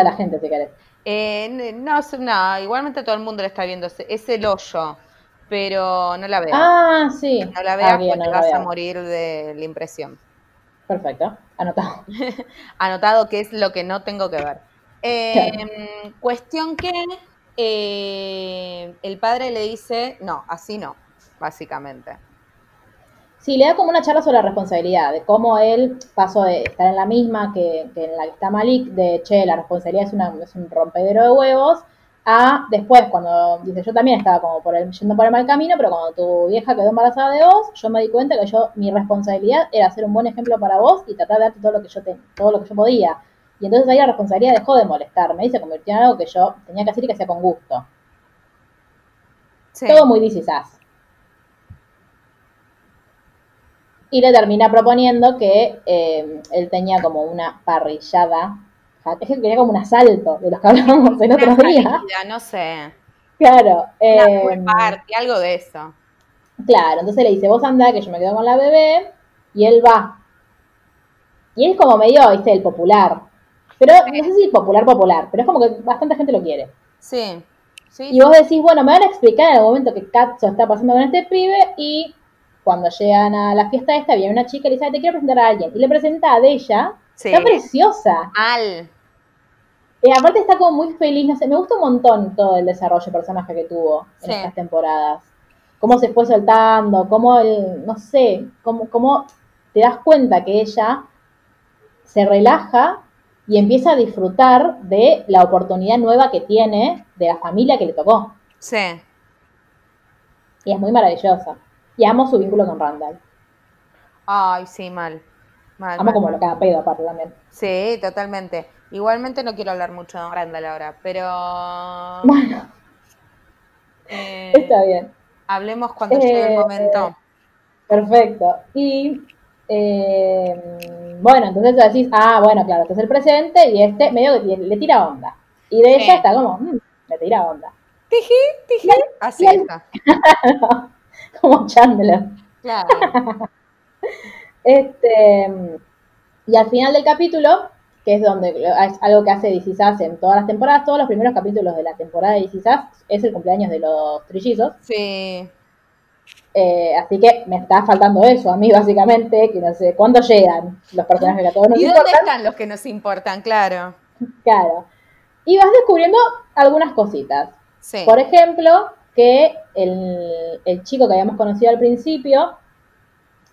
a la gente si querés. Eh, no, no, igualmente todo el mundo la está viendo. Es- el hoyo, pero no la veas. Ah, sí. no la Ah, veas bien, porque no vas a veo. morir de la impresión. Perfecto, anotado. Anotado que es lo que no tengo que ver. Eh, Cuestión que eh, el padre le dice, no, así no, básicamente. Sí, le da como una charla sobre la responsabilidad, de cómo él pasó de estar en la misma que, que en la que está Malik, de che, la responsabilidad es, una, es un rompedero de huevos, a después cuando dice, yo también estaba como por el, yendo por el mal camino, pero cuando tu vieja quedó embarazada de vos, yo me di cuenta que yo, mi responsabilidad era ser un buen ejemplo para vos y tratar de darte todo lo que yo te, todo lo que yo podía. Y entonces ahí la responsabilidad dejó de molestarme y se convirtió en algo que yo tenía que hacer y que hacía con gusto. Sí. Todo muy This Is Us. Y le termina proponiendo que eh, él tenía como una parrillada. Es que tenía como un asalto de los que hablábamos el otro día. salida, no sé. Claro. Eh, party, algo de eso. claro, entonces le dice, vos andá, que yo me quedo con la bebé. Y él va. Y él es como medio, viste, el popular. Pero no sé si popular popular, pero es como que bastante gente lo quiere. Sí. Sí, Y vos decís, bueno, me van a explicar en el momento que Katzo está pasando con este pibe y cuando llegan a la fiesta esta viene una chica y le dice, "Ay, te quiero presentar a alguien. Y le presenta a ella. sí. Está preciosa. Mal. Y aparte está como muy feliz, no sé, me gusta un montón todo el desarrollo de personaje que tuvo en Sí. estas temporadas. Cómo se fue soltando, cómo el, no sé, cómo, cómo te das cuenta que ella se relaja y empieza a disfrutar de la oportunidad nueva que tiene, de la familia que le tocó. Sí. Y es muy maravillosa. Y amo su vínculo con Randall. Ay, sí, mal. mal Amo mal, como lo cada pedo aparte también. Sí, totalmente. Igualmente no quiero hablar mucho de Randall ahora, pero Bueno, eh, está bien. hablemos cuando llegue el Eh, momento. Perfecto. Y eh, bueno, entonces decís, ah, bueno, claro, este es el presente y este medio que le, tira onda. Y de Sí. ella está como, "Mm, le tira onda. Tiji, tiji. Así y al- está. como Chandler. Claro. Este, y al final del capítulo, que es donde es algo que hace DC Sass en todas las temporadas, todos los primeros capítulos de la temporada de DC Sass es el cumpleaños de los trillizos. Sí. Eh, así que me está faltando eso a mí, básicamente, que no sé cuándo llegan los personajes que a todos nos ¿Y dónde importan. están los que nos importan? Claro. Claro. Y vas descubriendo algunas cositas. Sí. Por ejemplo, que el, el chico que habíamos conocido al principio,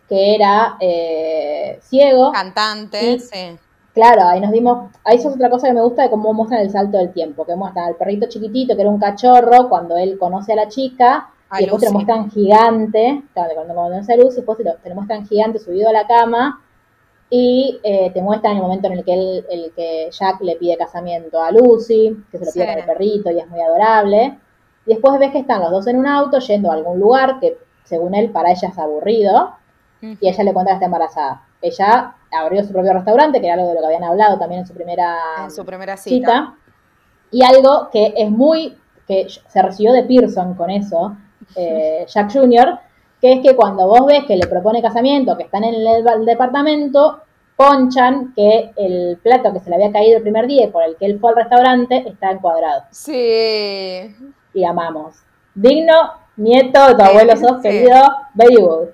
que era eh, ciego, Cantante, Sí. sí. claro, ahí nos dimos, ahí eso es otra cosa que me gusta de cómo muestran el salto del tiempo, que muestran al perrito chiquitito, que era un cachorro, cuando él conoce a la chica, y después te lo Lucy. muestran gigante, claro, cuando conoce a Lucy, después te lo, te lo muestran gigante subido a la cama, y eh, te muestran el momento en el que, él, el que Jack le pide casamiento a Lucy, que se lo pide Sí. con el perrito y es muy adorable. Y después ves que están los dos en un auto yendo a algún lugar que, según él, para ella es aburrido, y ella le cuenta que está embarazada. Ella abrió su propio restaurante, que era algo de lo que habían hablado también en su primera En su primera cita. cita. Y algo que es muy, que se recibió de Pearson con eso, eh, Jack Jr., que es que cuando vos ves que le propone casamiento, que están en el, el departamento, ponchan que el plato que se le había caído el primer día y por el que él fue al restaurante está encuadrado. Sí. Y amamos. Digno nieto de tu Sí, abuelo sos, sí. querido Baby Wood.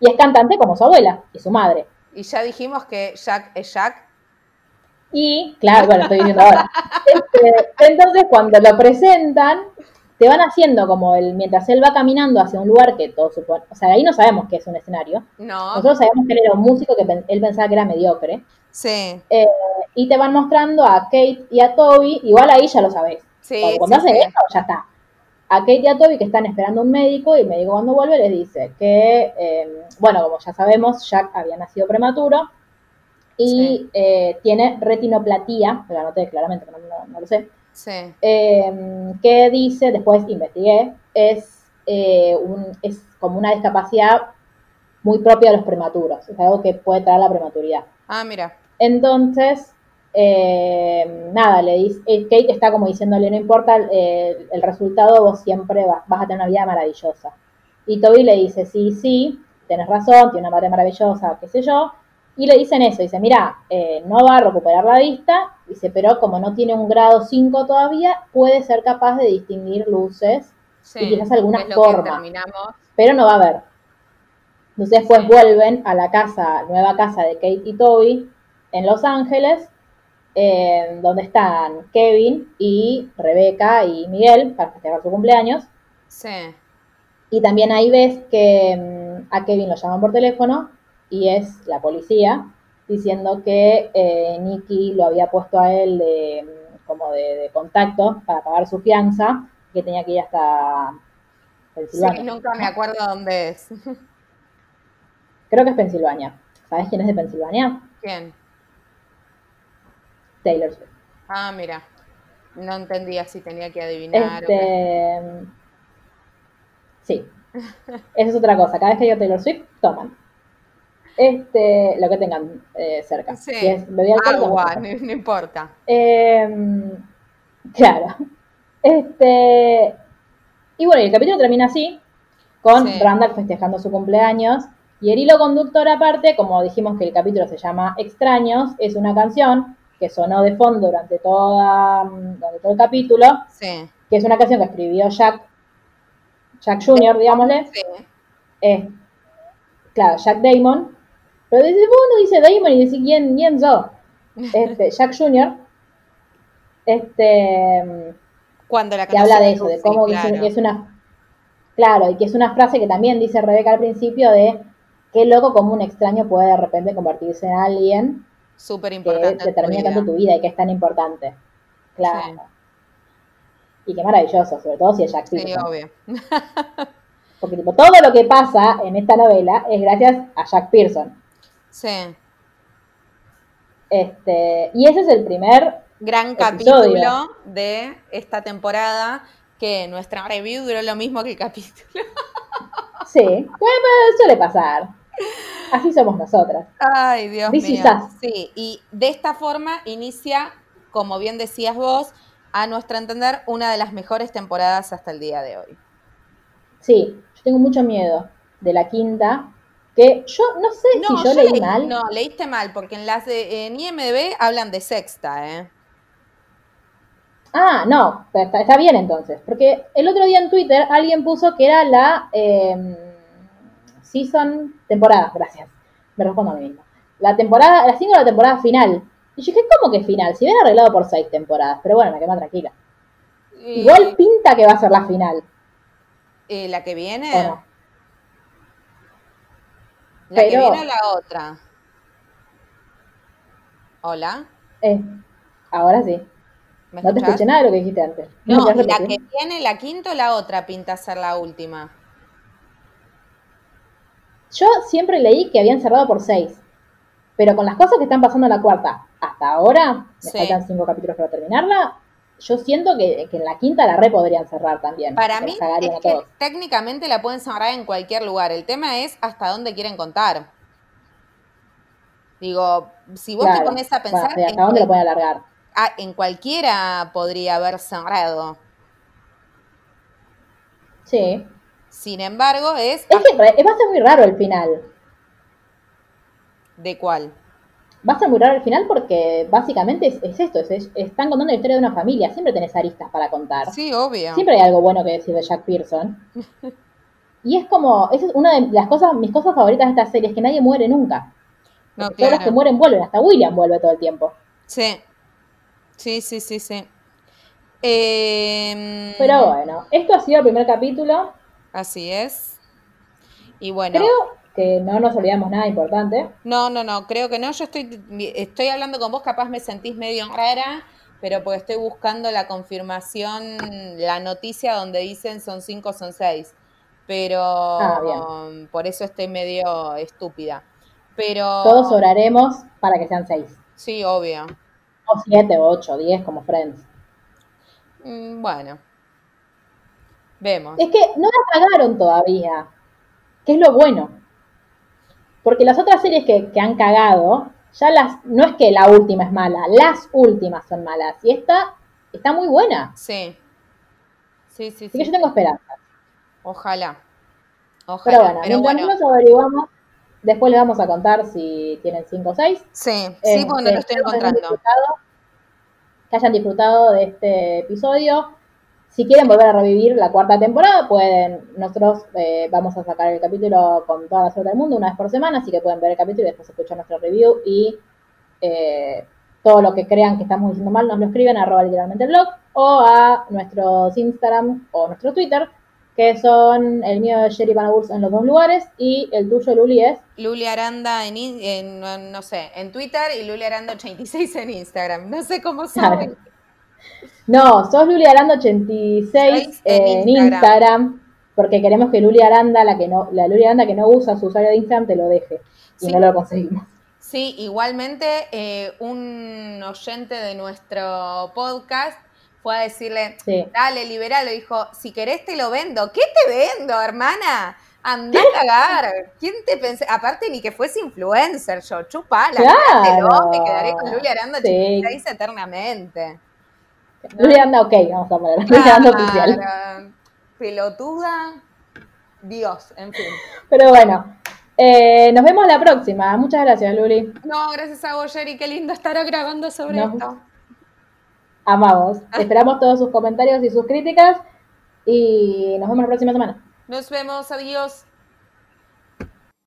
Y es cantante como su abuela y su madre. Y ya dijimos que Jack es Jack. Y, claro, bueno, estoy diciendo ahora. Este, entonces, cuando lo presentan, te van haciendo como el, mientras él va caminando hacia un lugar que todos supone, o sea, ahí no sabemos que es un escenario. No. Nosotros sabemos que él era un músico que él pensaba que era mediocre. Sí. Eh, y te van mostrando a Kate y a Toby, igual ahí ya lo sabés. Sí. Cuando, cuando sí, hace sí. eso, ya está. A Kate y a Toby que están esperando un médico y el médico cuando vuelve les dice que, eh, bueno, como ya sabemos, Jack había nacido prematuro y Sí. eh, tiene retinoplatía, lo anoté claramente, pero no, no- no lo sé, Sí. eh, que dice, después investigué, es, eh, un, es como una discapacidad muy propia de los prematuros, es algo que puede traer la prematuridad. Ah, mira. Entonces, eh, nada, le dice, eh, Kate está como diciéndole, no importa el, el resultado, vos siempre vas, vas a tener una vida maravillosa. Y Toby le dice, sí, sí, tenés razón, tiene una madre maravillosa, qué sé yo. Y le dicen eso, dice, mira, eh, no va a recuperar la vista, dice, pero como no tiene un grado 5 todavía, puede ser capaz de distinguir luces, Sí. Y quizás alguna forma. pero no va a ver. Entonces después Sí. vuelven a la casa, nueva casa de Kate y Toby en Los Ángeles, eh, donde están Kevin y Rebeca y Miguel para festejar su cumpleaños. Sí. Y también ahí ves que mm, a Kevin lo llaman por teléfono y es la policía diciendo que eh, Nicky lo había puesto a él de, mm, como de, de contacto para pagar su fianza, que tenía que ir hasta Pensilvania. Sí, nunca me acuerdo dónde es. Creo que es Pensilvania. ¿Sabes quién es de Pensilvania? ¿Quién? Taylor Swift. Ah, mira. No entendía si tenía que adivinar. o. Este, sí. Esa es otra cosa. Cada vez que digo Taylor Swift, toman. Este, lo que tengan eh, cerca. Sí. Si es bebida alcohólica, Agua, no no, no importa. Eh, claro. Este, y bueno, y el capítulo termina así, con Sí. Randall festejando su cumpleaños. Y el hilo conductor aparte, como dijimos que el capítulo se llama Extraños, es una canción que sonó de fondo durante, toda, durante todo el capítulo, Sí. que es una canción que escribió Jack, Jack Jr., digámosle. Sí. Eh, claro, Jack Damon. Pero desde uno dice Damon y dice quién, quién sos. Este, Jack Jr. Este, Cuando la que habla de eso, de sí, cómo dice claro. que es una. Claro, y que es una frase que también dice Rebeca al principio de qué loco como un extraño puede de repente convertirse en alguien. Súper que importante. determina tanto tu vida y que es tan importante. Claro. Y qué maravilloso, sobre todo si es Jack Sí, Pearson. obvio. Porque tipo, todo lo que pasa en esta novela es gracias a Jack Pearson. Sí. Este, y ese es el primer Gran Episodio. capítulo de esta temporada, que nuestra review duró lo mismo que el capítulo. Sí, suele pasar. Así somos nosotras. Ay, Dios This mío. Sí, y de esta forma inicia, como bien decías vos, a nuestro entender, una de las mejores temporadas hasta el día de hoy. Sí, yo tengo mucho miedo de la quinta, que yo no sé si yo, leí mal. No, leíste mal, porque en las de, en IMDB hablan de sexta, ¿eh? Ah, no, pero está, está bien entonces, porque el otro día en Twitter alguien puso que era la eh, season, temporada, gracias, me respondo a mí misma. La temporada, la 5 de la temporada final. Y yo dije, ¿cómo que final? Si ven arreglado por seis temporadas, pero bueno, me quedo más tranquila. Y- Igual pinta que va a ser la final, eh, ¿La que viene? ¿o no? ¿La que viene o la otra? ¿Hola? Eh, ahora sí. ¿Me No te escuché nada de lo que dijiste antes. No, ¿Me puedes la que viene, la quinta o la otra pinta ser la última. Yo siempre leí que habían cerrado por seis. Pero con las cosas que están pasando en la cuarta hasta ahora, me Sí. faltan cinco capítulos para terminarla. Yo siento que, que en la quinta la re podrían cerrar también. Para mí es que técnicamente la pueden cerrar en cualquier lugar. El tema es hasta dónde quieren contar. Digo, si vos te pones a Bueno, pensar, en, ¿Hasta dónde lo cual- pueden alargar? ah, en cualquiera podría haber cerrado. Sí. Sin embargo, es Es que va a ser muy raro el final. de cuál. Va a ser muy raro el final porque básicamente es, es esto. es- es- están contando la historia de una familia. Siempre tenés aristas para contar. Sí, obvio. Siempre hay algo bueno que decir de Jack Pearson. Y es como, esa es una de las cosas, mis cosas favoritas de esta serie, es que nadie muere nunca. No, Porque Todos los que claro. mueren vuelven, hasta William vuelve todo el tiempo. Sí. Sí, sí, sí, sí. Em, Pero bueno, esto ha sido el primer capítulo. Así es. Y bueno. Creo que no nos olvidamos nada importante. No, no, no, creo que no. Yo estoy, estoy hablando con vos, capaz me sentís medio rara, pero porque estoy buscando la confirmación, la noticia donde dicen son cinco, son seis. Pero Ah, por eso estoy medio estúpida. Pero Todos oraremos para que sean seis. sí, obvio. O siete, o ocho, diez, como Friends. Mm, Bueno, vemos. Es que no la cagaron todavía. Que es lo bueno. Porque las otras series que, que han cagado, ya las. No es que la última es mala, las últimas son malas. Y esta está muy buena. Sí. Sí, sí, Así que sí. yo tengo esperanza. Ojalá. Pero Ojalá. bueno, Pero mientras bueno. nosotros averiguamos, después les vamos a contar si tienen cinco o seis. Sí, sí, porque no lo estoy que encontrando. Que hayan disfrutado de este episodio. Si quieren volver a revivir la cuarta temporada, pueden. Nosotros eh, vamos a sacar el capítulo con toda la suerte del mundo una vez por semana, así que pueden ver el capítulo y después escuchar nuestro review. Y eh, todo lo que crean que estamos diciendo mal nos lo escriben a arroba literalmente el blog o a nuestros Instagram o nuestro Twitter, que son el mío de Sherry Panaburs en los dos lugares y el tuyo, Luli, es Luli Aranda en, en, no sé, en Twitter y Luli Aranda 86 en Instagram. No sé cómo saben. No, sos Luli Aranda 86 en en Instagram. Instagram. porque queremos que Luli Aranda, la que no, la Luli Aranda que no usa su usuario de Instagram, te lo deje. Y Sí. no lo conseguimos. Sí, igualmente eh, un oyente de nuestro podcast fue a decirle, Sí. dale, liberalo, dijo, si querés te lo vendo. ¿Qué te vendo, hermana? Andá a cagar. ¿Quién te pensé? Aparte ni que fuese influencer yo, chupala, Claro. quédatelo, me quedaré con Luli Aranda Sí. 86 eternamente. Luli Aranda, ok, vamos a poner. Luli Aranda oficial. Pelotuda. Dios, en fin. Pero bueno, eh, nos vemos la próxima. Muchas gracias, Luli. No, gracias a vos, Jerry. Qué lindo estar grabando sobre esto. Amamos. Esperamos todos sus comentarios y sus críticas. Y nos vemos la próxima semana. Nos vemos. Adiós.